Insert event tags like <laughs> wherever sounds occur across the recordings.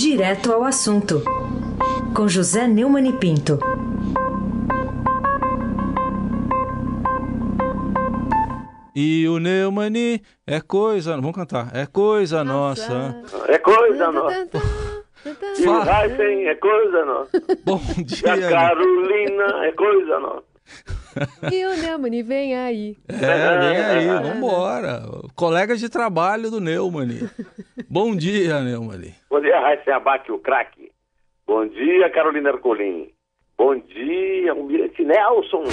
Direto ao assunto, com José Neumann e Pinto. E o Neumani é coisa. Vamos cantar. É coisa nossa. nossa. É coisa nossa. E o Heisen é coisa nossa. Bom dia. E a Carolina é coisa nossa. E o Neumani vem aí. É, vem aí, <laughs> vambora. Colegas de trabalho do Neumani. Bom dia, Neumani. Bom dia, Raíssa Abac, o craque. Bom dia, Carolina Ercolim. Bom dia, Almirante Nelson.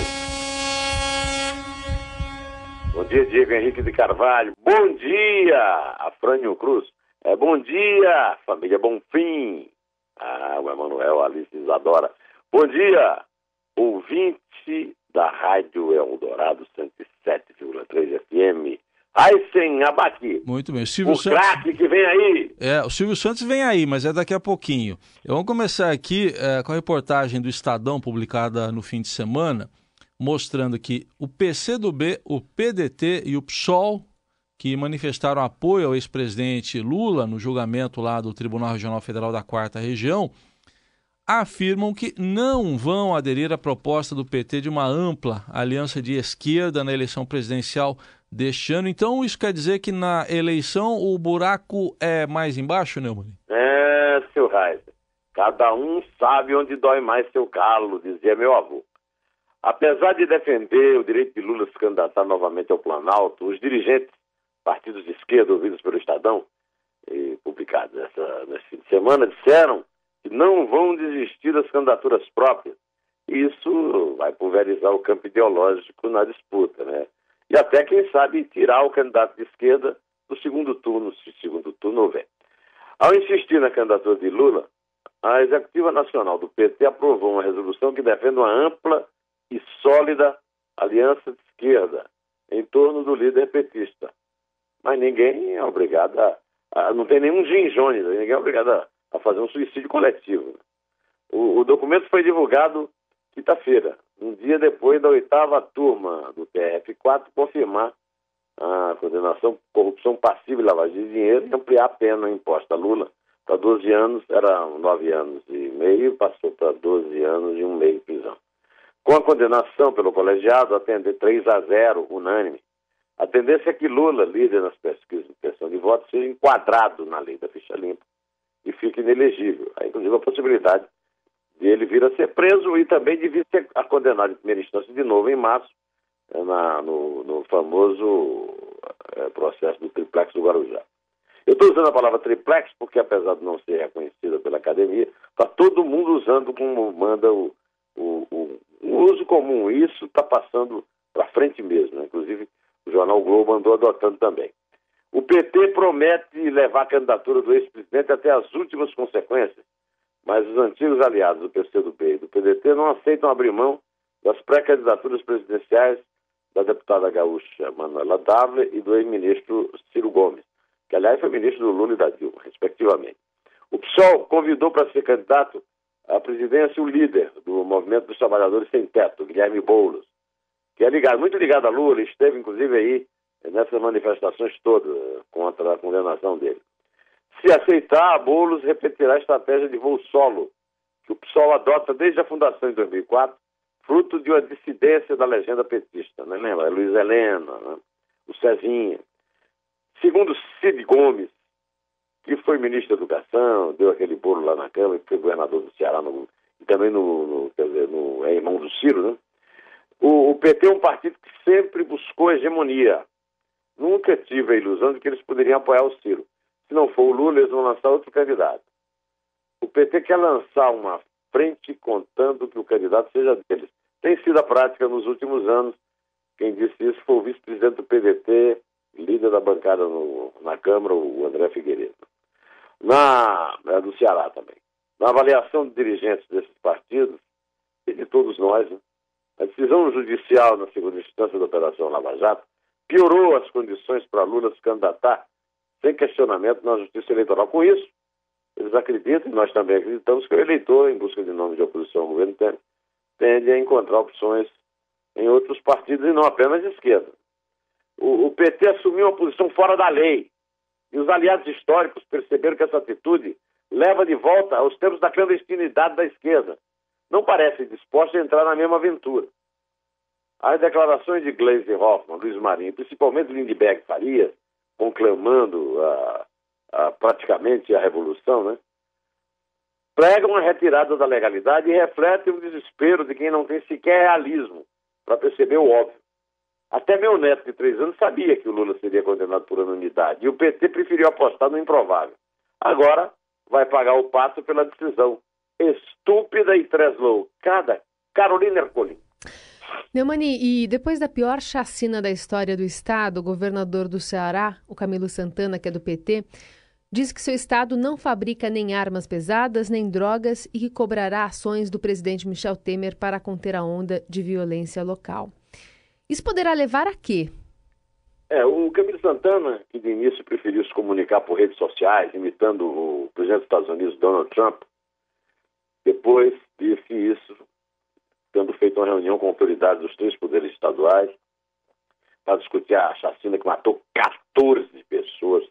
Bom dia, Diego Henrique de Carvalho. Bom dia, Afrânio Cruz. É, bom dia, família Bonfim. Ah, o Emanuel Alice Isadora. Bom dia, ouvinte da Rádio Eldorado 107,3 FM. Aysen Abaqui. Muito bem. O Silvio O Santos. craque que vem aí. É, o Silvio Santos vem aí, mas é daqui a pouquinho. Vamos começar aqui é, com a reportagem do Estadão, publicada no fim de semana, mostrando que o PCdoB, o PDT e o PSOL, que manifestaram apoio ao ex-presidente Lula no julgamento lá do Tribunal Regional Federal da Quarta Região, afirmam que não vão aderir à proposta do PT de uma ampla aliança de esquerda na eleição presidencial deste ano. Então, isso quer dizer que na eleição o buraco é mais embaixo, Neumann? É, seu Reiser. Cada um sabe onde dói mais seu calo, dizia meu avô. Apesar de defender o direito de Lula se candidatar novamente ao Planalto, os dirigentes, partidos de esquerda ouvidos pelo Estadão, e publicados nesse fim de semana, disseram não vão desistir das candidaturas próprias. Isso vai pulverizar o campo ideológico na disputa, né? E até, quem sabe, tirar o candidato de esquerda do segundo turno, se segundo turno houver. Ao insistir na candidatura de Lula, a Executiva Nacional do PT aprovou uma resolução que defende uma ampla e sólida aliança de esquerda em torno do líder petista. Mas ninguém é obrigado a. a não tem nenhum ginjone, ninguém é obrigado a, a fazer um suicídio coletivo. O, o documento foi divulgado quinta-feira, um dia depois da oitava turma do TRF4 confirmar a condenação por corrupção passiva e lavagem de dinheiro e ampliar a pena imposta a Lula para 12 anos, era 9 anos e meio, passou para 12 anos e um meio de prisão. Com a condenação pelo colegiado, atender 3 a 0, unânime, a tendência é que Lula, líder nas pesquisas de intenção de voto, seja enquadrado na lei da ficha limpa fique inelegível. Há, inclusive, a possibilidade de ele vir a ser preso e também de vir a ser condenado em primeira instância de novo em março, na, no, no, famoso é, processo do triplex do Guarujá. Eu estou usando a palavra triplex porque, apesar de não ser reconhecida pela academia, está todo mundo usando como manda o, o, o, o uso comum. Isso está passando para frente mesmo. Né? Inclusive, o jornal Globo andou adotando também. O PT promete levar a candidatura do ex-presidente até as últimas consequências, mas os antigos aliados do PCdoB e do PDT não aceitam abrir mão das pré-candidaturas presidenciais da deputada gaúcha Manuela Dávila e do ex-ministro Ciro Gomes, que aliás foi ministro do Lula e da Dilma, respectivamente. O PSOL convidou para ser candidato à presidência o líder do Movimento dos Trabalhadores Sem Teto, Guilherme Boulos, que é ligado, muito ligado a Lula, esteve inclusive aí nessas manifestações todas contra a condenação dele. Se aceitar, Boulos repetirá a estratégia de voo solo, que o PSOL adota desde a fundação em 2004, fruto de uma dissidência da legenda petista, né? lembra? Luiz Helena, né? o Cezinha. Segundo Cid Gomes, que foi ministro da Educação, deu aquele bolo lá na Câmara, que foi governador do Ceará no, e também no, no, quer dizer, no, é irmão do Ciro, né? O, o, PT é um partido que sempre buscou hegemonia. Nunca tive a ilusão de que eles poderiam apoiar o Ciro. Se não for o Lula, eles vão lançar outro candidato. O PT quer lançar uma frente contando que o candidato seja deles. Tem sido a prática nos últimos anos. Quem disse isso foi o vice-presidente do PDT, líder da bancada no, na Câmara, o André Figueiredo. Na, é do Ceará também. Na avaliação de dirigentes desses partidos, e de todos nós, né, a decisão judicial na segunda instância da Operação Lava Jato piorou as condições para Lula se candidatar sem questionamento na Justiça Eleitoral. Com isso, eles acreditam, e nós também acreditamos, que o eleitor, em busca de nome de oposição ao governo, tende, tende a encontrar opções em outros partidos e não apenas de esquerda. O, o, PT assumiu uma posição fora da lei e os aliados históricos perceberam que essa atitude leva de volta aos tempos da clandestinidade da esquerda. Não parece disposta a entrar na mesma aventura. As declarações de Gleisi Hoffmann, Luiz Marinho, principalmente Lindbergh Farias, conclamando a, a, praticamente a revolução, né? pregam a retirada da legalidade e refletem o desespero de quem não tem sequer realismo para perceber o óbvio. Até meu neto de três anos sabia que o Lula seria condenado por unanimidade e o PT preferiu apostar no improvável. Agora vai pagar o pato pela decisão estúpida e tresloucada Carolina Ercolim. Neumani, e depois da pior chacina da história do Estado, o governador do Ceará, o Camilo Santana, que é do PT, diz que seu Estado não fabrica nem armas pesadas nem drogas e que cobrará ações do presidente Michel Temer para conter a onda de violência local. Isso poderá levar a quê? É, o Camilo Santana, que de início preferiu se comunicar por redes sociais, imitando o presidente dos Estados Unidos, Donald Trump, depois disse isso tendo feito uma reunião com autoridades dos três poderes estaduais para discutir a chacina que matou 14 pessoas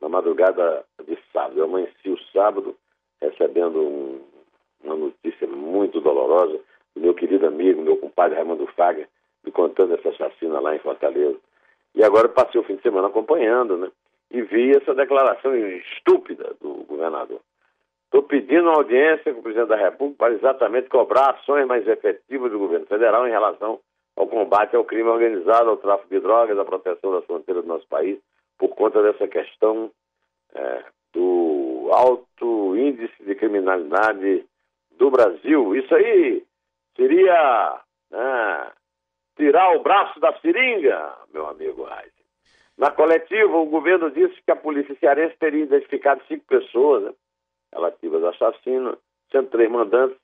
na madrugada de sábado. Eu amanheci o sábado recebendo um, uma notícia muito dolorosa do meu querido amigo, meu compadre Raimundo Faga, me contando essa chacina lá em Fortaleza. E agora passei o fim de semana acompanhando, né? E vi essa declaração estúpida do governador. Estou pedindo uma audiência com o presidente da República para exatamente cobrar ações mais efetivas do governo federal em relação ao combate ao crime organizado, ao tráfico de drogas, à proteção das fronteiras do nosso país, por conta dessa questão é, do alto índice de criminalidade do Brasil. Isso aí seria né, tirar o braço da seringa, meu amigo Reis. Na coletiva, o governo disse que a polícia cearense teria identificado cinco pessoas, né? Relativas ao assassino, sendo três mandantes,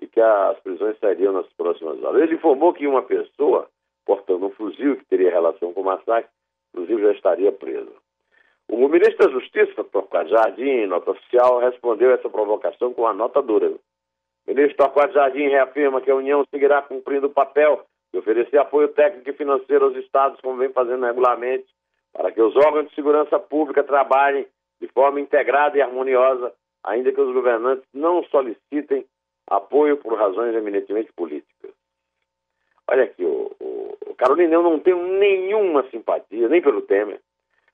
e que as prisões sairiam nas próximas horas. Ele informou que uma pessoa, portando um fuzil que teria relação com o massacre, inclusive já estaria preso. O ministro da Justiça, Torquato Jardim, nota oficial, respondeu essa provocação com uma nota dura. O ministro Torquato Jardim reafirma que a União seguirá cumprindo o papel de oferecer apoio técnico e financeiro aos estados, como vem fazendo regularmente, para que os órgãos de segurança pública trabalhem de forma integrada e harmoniosa ainda que os governantes não solicitem apoio por razões eminentemente políticas. Olha aqui, o, o, o não tenho nenhuma simpatia, nem pelo Temer,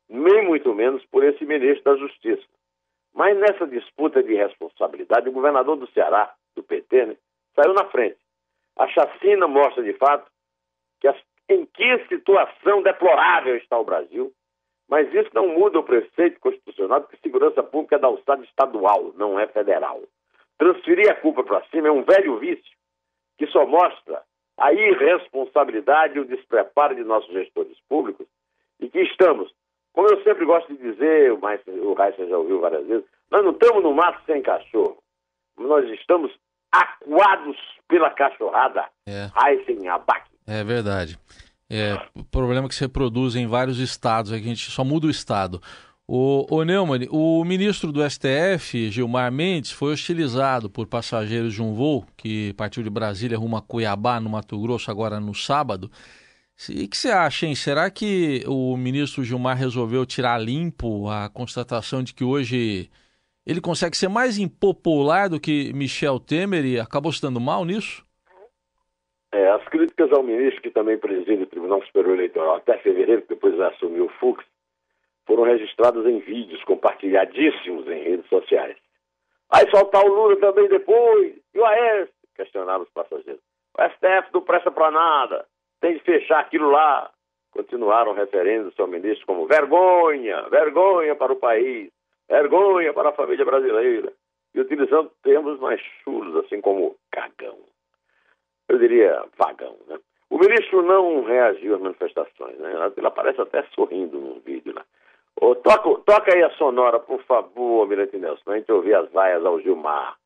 nem muito menos por esse ministro da Justiça. Mas nessa disputa de responsabilidade, o governador do Ceará, do PT, né, saiu na frente. A chacina mostra, de fato, que as, em que situação deplorável está o Brasil mas isso não muda o preceito constitucional de que segurança pública é da alçada estadual, não é federal. Transferir a culpa para cima é um velho vício que só mostra a irresponsabilidade e o despreparo de nossos gestores públicos e que estamos, como eu sempre gosto de dizer, o Raíssa já ouviu várias vezes, nós não estamos no mato sem cachorro, nós estamos acuados pela cachorrada é. Heisen Abac. É verdade. É, problema que se reproduz em vários estados, é que a gente só muda o estado. O, o Neumann, o ministro do STF, Gilmar Mendes, foi hostilizado por passageiros de um voo que partiu de Brasília rumo a Cuiabá, no Mato Grosso, agora no sábado. E o que você acha, hein? Será que o ministro Gilmar resolveu tirar limpo a constatação de que hoje ele consegue ser mais impopular do que Michel Temer e acabou se dando mal nisso? É, as críticas ao ministro, que também preside o Tribunal Superior Eleitoral até fevereiro, depois assumiu o Fux, foram registradas em vídeos compartilhadíssimos em redes sociais. Vai soltar o Lula também depois. E o AES? Questionaram os passageiros. O STF não presta para nada. Tem de fechar aquilo lá. Continuaram referendo o seu ministro como vergonha, vergonha para o país, vergonha para a família brasileira. E utilizando termos mais chulos, assim como cagão eu diria, vagão. Né? O ministro não reagiu às manifestações, né? ele aparece até sorrindo no vídeo lá. Oh, toca, toca aí a sonora, por favor, Almirante Nelson, pra gente ouvir as vaias ao Gilmar.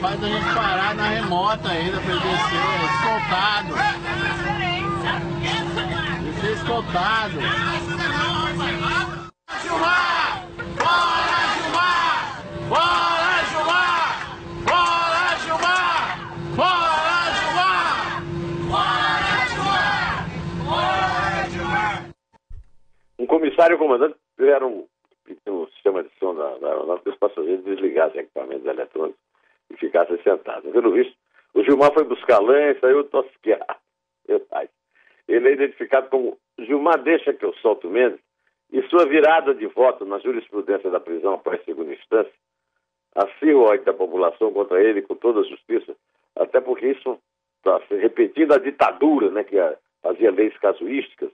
faz a gente parar na remota ainda pra ele descer, soltado. Revoltado. Gilmar! Bora, Gilmar! Um comissário comandante tiveram um sistema de som da, da aeronave que os passageiros desligassem equipamentos eletrônicos e ficassem sentados. Pelo visto, o Gilmar foi buscar lã e saiu tosqueado. Ele é identificado como Gilmar Deixa que eu solto Mendes e sua virada de voto na jurisprudência da prisão após segunda instância acirra o ódio da população contra ele com toda a justiça, até porque isso está se repetindo a ditadura, né, que fazia leis casuísticas,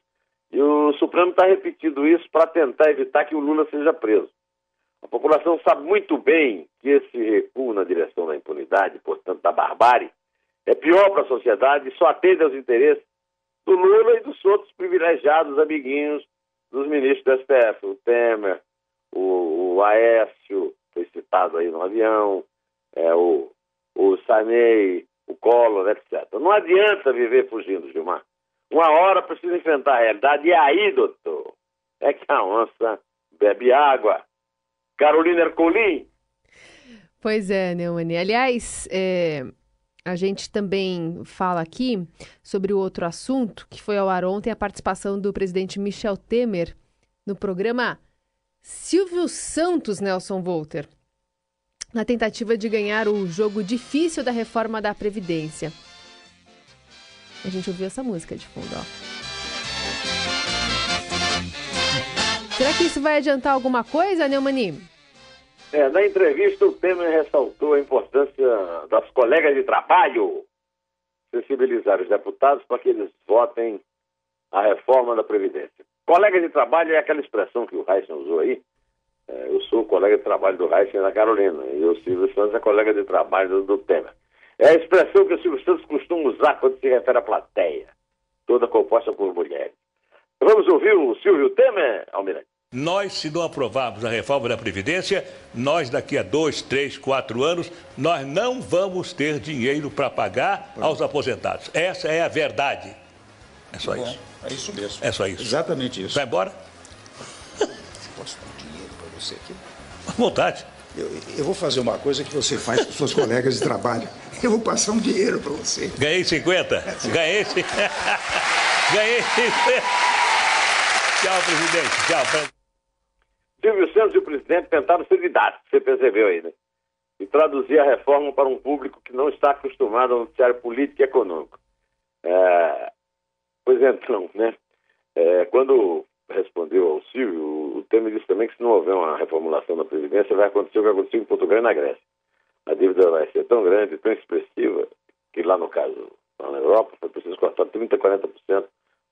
e o Supremo está repetindo isso para tentar evitar que o Lula seja preso. A população sabe muito bem que esse recuo na direção da impunidade, portanto da barbárie, é pior para a sociedade e só atende aos interesses do Lula e dos outros privilegiados amiguinhos dos ministros do STF, o Temer, o, o Aécio, foi citado aí no avião, é, o, o Sanei, o Collor, etc. Não adianta viver fugindo, Gilmar. Uma hora precisa enfrentar a realidade. E aí, doutor, é que a onça bebe água. Carolina Ercolim. Pois é, Neumani. Aliás, é, a gente também fala aqui sobre o outro assunto, que foi ao ar ontem a participação do presidente Michel Temer no programa Silvio Santos Nelson Volter, na tentativa de ganhar o jogo difícil da reforma da Previdência. A gente ouviu essa música de fundo, ó. Será que isso vai adiantar alguma coisa, Neumani? É, na entrevista, o Temer ressaltou a importância das colegas de trabalho sensibilizar os deputados para que eles votem a reforma da Previdência. Colega de trabalho é aquela expressão que o Heisen usou aí. É, eu sou colega de trabalho do Heisen na Carolina e o Silvio Santos é colega de trabalho do Temer. É a expressão que o Silvio Santos costuma usar quando se refere à plateia, toda composta por mulheres. Vamos ouvir o Silvio Temer, Almirante. Nós, se não aprovarmos a reforma da Previdência, nós daqui a dois, três, quatro anos, nós não vamos ter dinheiro para pagar aos aposentados. Essa é a verdade. É só Bom, isso. É isso mesmo. É só isso. Exatamente isso. Vai embora? <laughs> Posso dar um dinheiro para você aqui? À vontade. Eu, eu vou fazer uma coisa que você faz com seus colegas de trabalho. Eu vou passar um dinheiro para você. Ganhei 50? Ganhei 50. <laughs> Ganhei 50. Tchau, presidente. Tchau. Silvio Santos e o presidente tentaram ser didáticos, você percebeu aí, né? E traduzir a reforma para um público que não está acostumado ao noticiário político e econômico. É... Pois então, né? É, quando respondeu ao Silvio, o Temer disse também que se não houver uma reformulação da Previdência, vai acontecer o que aconteceu em Portugal e na Grécia. A dívida vai ser tão grande, tão expressiva, que lá no caso, lá na Europa, foi preciso cortar 30%, 40%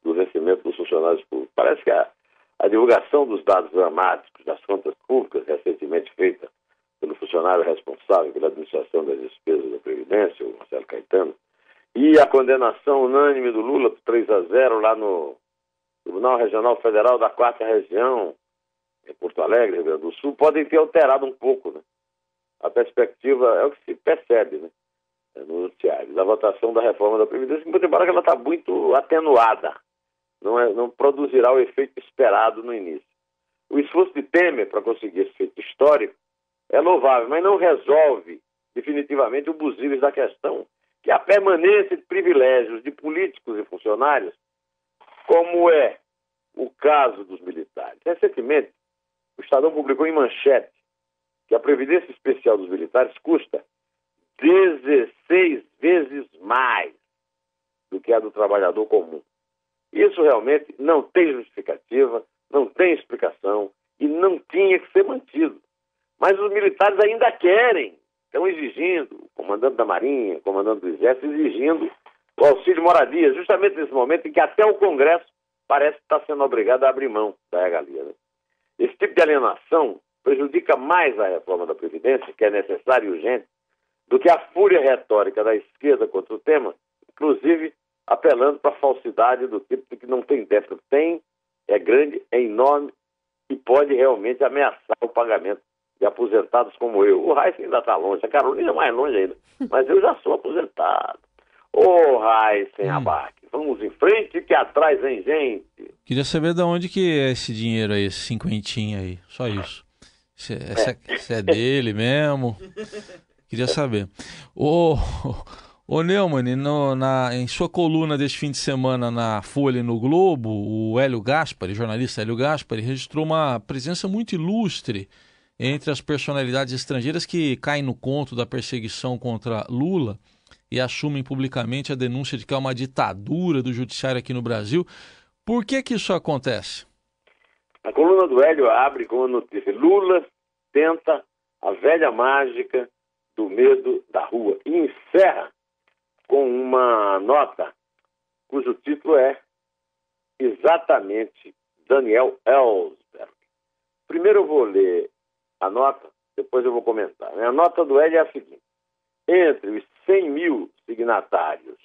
do vencimento dos funcionários públicos. Parece que a, a divulgação dos dados dramáticos das contas públicas, recentemente feita pelo funcionário responsável pela administração das despesas da Previdência, o Marcelo Caetano, e a condenação unânime do Lula por 3 a 0 lá no Tribunal Regional Federal da Quarta Região, em Porto Alegre, Rio Grande do Sul, podem ter alterado um pouco né? a perspectiva, é o que se percebe né? no noticiário, da votação da reforma da Previdência, embora ela está muito atenuada, não, é, não produzirá o efeito esperado no início. O esforço de Temer para conseguir esse efeito histórico é louvável, mas não resolve definitivamente o buziles da questão, que é a permanência de privilégios de políticos e funcionários como é o caso dos militares. Recentemente, o Estadão publicou em manchete que a Previdência Especial dos Militares custa 16 vezes mais do que a do trabalhador comum. Isso realmente não tem justificativa, não tem explicação e não tinha que ser mantido. Mas os militares ainda querem, estão exigindo, o comandante da Marinha, o comandante do Exército, exigindo o auxílio moradia, justamente nesse momento em que até o Congresso parece estar sendo obrigado a abrir mão da regalia. Né? Esse tipo de alienação prejudica mais a reforma da Previdência, que é necessária e urgente, do que a fúria retórica da esquerda contra o tema, inclusive apelando para a falsidade do tipo que não tem déficit. Tem, é grande, é enorme e pode realmente ameaçar o pagamento de aposentados como eu. O Reis ainda está longe, a Carolina é mais longe ainda, <laughs> mas eu já sou aposentado. Ô, Rai sem hum. abaque, vamos em frente que atrás vem gente. Queria saber de onde que é esse dinheiro aí, esse cinquentinho aí, só isso. Se, é. se é dele mesmo? Queria saber. Ô, ô Neumann, no, na, em sua coluna deste fim de semana na Folha e no Globo, o Hélio Gaspari, jornalista Hélio Gaspari, registrou uma presença muito ilustre entre as personalidades estrangeiras que caem no conto da perseguição contra Lula e assumem publicamente a denúncia de que há uma ditadura do judiciário aqui no Brasil. Por que que isso acontece? A coluna do Hélio abre com a notícia: Lula tenta a velha mágica do medo da rua e encerra com uma nota cujo título é exatamente Daniel Ellsberg. Primeiro eu vou ler a nota, depois eu vou comentar. A nota do Hélio é a seguinte: entre os 100 mil signatários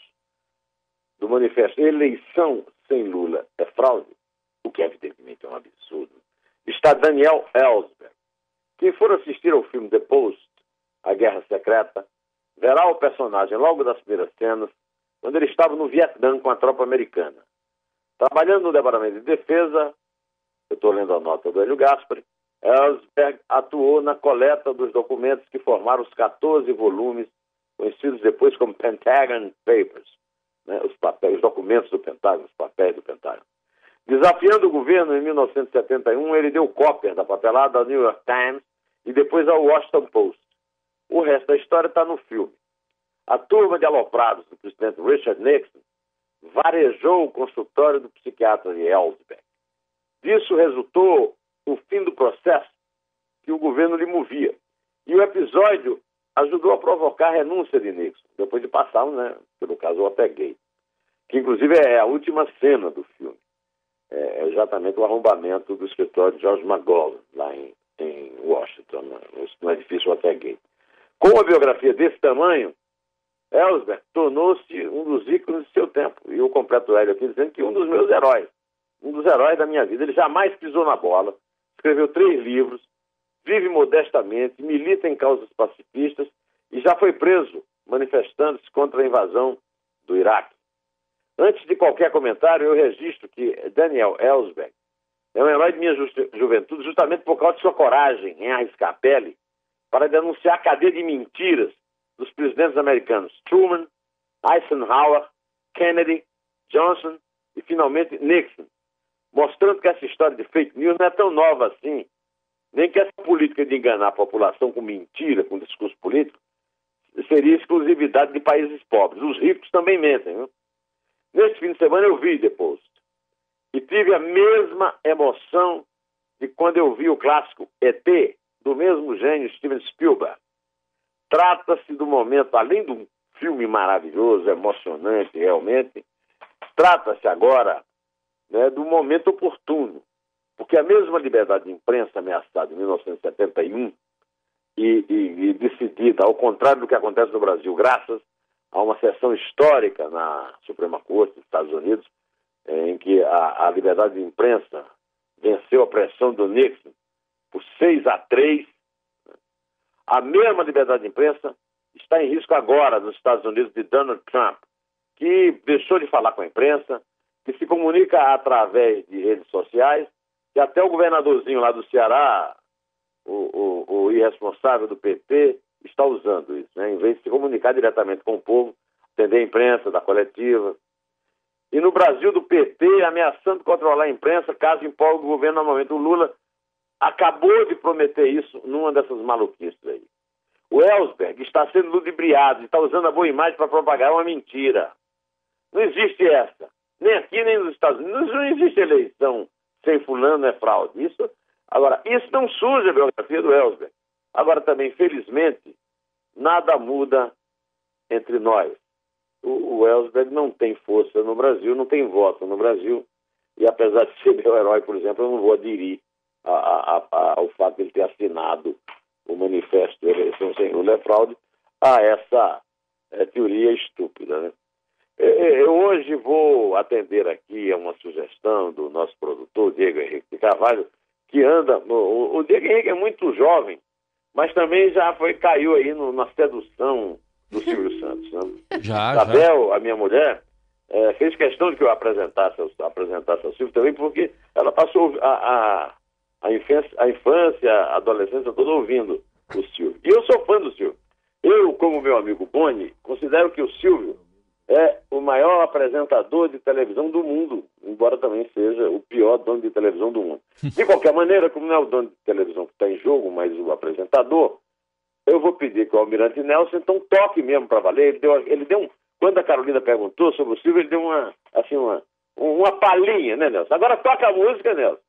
do manifesto Eleição sem Lula é fraude, o que evidentemente é um absurdo, está Daniel Ellsberg. Quem for assistir ao filme The Post, A Guerra Secreta, verá o personagem logo das primeiras cenas, quando ele estava no Vietnã com a tropa americana. Trabalhando no Departamento de Defesa, eu estou lendo a nota do Hélio Gaspari, Ellsberg atuou na coleta dos documentos que formaram os 14 volumes, conhecidos depois como Pentagon Papers, né, os, papéis, os documentos do Pentágono, os papéis do Pentágono. Desafiando o governo em 1971, ele deu cópia da papelada ao New York Times e depois ao Washington Post. O resto da história está no filme. A turma de aloprados do presidente Richard Nixon varejou o consultório do psiquiatra de Ellsberg. Disso resultou o fim do processo que o governo lhe movia. E o episódio ajudou a provocar a renúncia de Nixon, depois de passar, né, pelo caso Watergate, que inclusive é a última cena do filme é exatamente o arrombamento do escritório de George McGovern, lá em, em Washington, no, no edifício Watergate. Com uma biografia desse tamanho, Ellsberg tornou-se um dos ícones de seu tempo. E eu completo ele aqui dizendo que um dos meus heróis, um dos heróis da minha vida. Ele jamais pisou na bola, escreveu três livros, vive modestamente, milita em causas pacifistas e já foi preso manifestando-se contra a invasão do Iraque. Antes de qualquer comentário, eu registro que Daniel Ellsberg é um herói de minha ju juventude justamente por causa de sua coragem em arriscar a pele para denunciar a cadeia de mentiras dos presidentes americanos Truman, Eisenhower, Kennedy, Johnson e finalmente Nixon, mostrando que essa história de fake news não é tão nova assim, nem que essa política de enganar a população com mentira, com discurso político, seria exclusividade de países pobres. Os ricos também mentem. Viu? Neste fim de semana eu vi depois e tive a mesma emoção de quando eu vi o clássico ET, do mesmo gênio Steven Spielberg. Trata-se do momento, além de um filme maravilhoso, emocionante realmente, trata-se agora né, do momento oportuno, porque a mesma liberdade de imprensa ameaçada em 1971 e, e, e decidida, ao contrário do que acontece no Brasil, graças Há uma sessão histórica na Suprema Corte dos Estados Unidos, em que a, a liberdade de imprensa venceu a pressão do Nixon por 6 a 3. A mesma liberdade de imprensa está em risco agora nos Estados Unidos de Donald Trump, que deixou de falar com a imprensa, que se comunica através de redes sociais, que até o governadorzinho lá do Ceará, o, o, o irresponsável do PT, está usando isso, né? em vez de se comunicar diretamente com o povo, atender a imprensa, da coletiva. E no Brasil, do PT, ameaçando controlar a imprensa caso empolgue o governo momento. O Lula acabou de prometer isso numa dessas maluquices aí. O Ellsberg está sendo ludibriado, está usando a boa imagem para propagar uma mentira. Não existe essa. Nem aqui, nem nos Estados Unidos. Não existe eleição sem fulano é fraude. Isso, agora, isso não suja a biografia do Ellsberg. Agora também, felizmente, nada muda entre nós. O, o Ellsberg não tem força no Brasil, não tem voto no Brasil, e apesar de ser meu herói, por exemplo, eu não vou aderir a, a, a, ao fato de ele ter assinado o manifesto de eleição sem Lula é fraude a essa é, teoria estúpida. Né? Eu hoje vou atender aqui a uma sugestão do nosso produtor, Diego Henrique de Carvalho, que anda. O, o Diego Henrique é muito jovem, mas também já foi caiu aí no, na sedução do Silvio <laughs> Santos. Né? Já, já. Isabel, a minha mulher, eh, fez questão de que eu apresentasse, ao- apresentasse ao Silvio também, porque ela passou a, a, a, infância, a infância, a adolescência toda ouvindo o Silvio. E eu sou fã do Silvio. Eu, como meu amigo Boni, considero que o Silvio é o maior apresentador de televisão do mundo, embora também seja o pior dono de televisão do mundo. <laughs> De qualquer maneira, como não é o dono de televisão que está em jogo, mas o apresentador, eu vou pedir que o Almirante Nelson então toque mesmo para valer. Ele deu, ele deu um, quando a Carolina perguntou sobre o Silvio, ele deu uma, assim, uma, uma palhinha, né, Nelson? Agora toca a música, Nelson.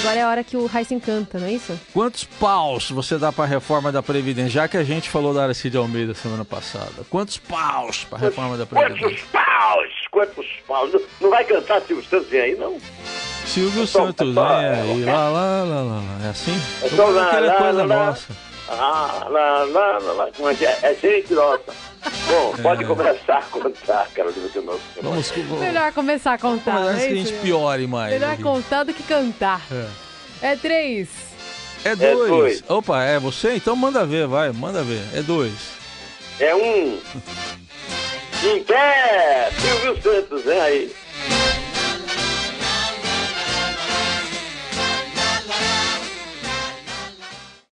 Que agora é a hora que o Heisen canta, não é isso? Quantos paus você dá para a reforma da Previdência? Já que a gente falou da Aracide Almeida semana passada. Quantos paus para a reforma da Quantos Previdência? paus? Quantos paus? Não, não vai cantar Silvio Santos vem aí, não? Silvio Santos, é vem aí. Lá, lá, lá, lá, lá. É assim? É só lá, lá, coisa lá. Ah, lá, lá, lá, lá. Como é que é? É gente nossa. Bom, pode começar a contar, Carolina, que nós... Vamos, vamos Melhor começar a contar, antes é que a gente piore mais. Melhor aqui. contar do que cantar. É. É três. É dois. dois. Opa, é você? Então manda ver, vai, manda ver. É dois. É um. <laughs> Em pé, Silvio Santos, né? Aí.